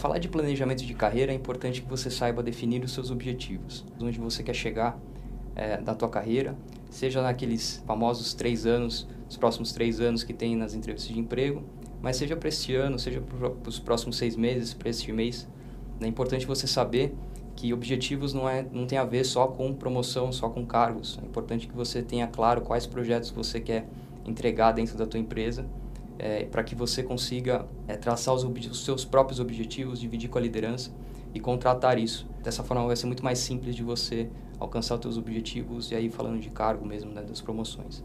falar de planejamento de carreira, é importante que você saiba definir os seus objetivos, onde você quer chegar é, da tua carreira, seja naqueles famosos três anos, os próximos três anos que tem nas entrevistas de emprego, mas seja para este ano, seja para os próximos seis meses, para este mês. É importante você saber que objetivos não, é, não tem a ver só com promoção, só com cargos. É importante que você tenha claro quais projetos você quer entregar dentro da tua empresa, é, para que você consiga é, traçar os, os seus próprios objetivos, dividir com a liderança e contratar isso. Dessa forma vai ser muito mais simples de você alcançar os seus objetivos e aí falando de cargo mesmo, né, das promoções.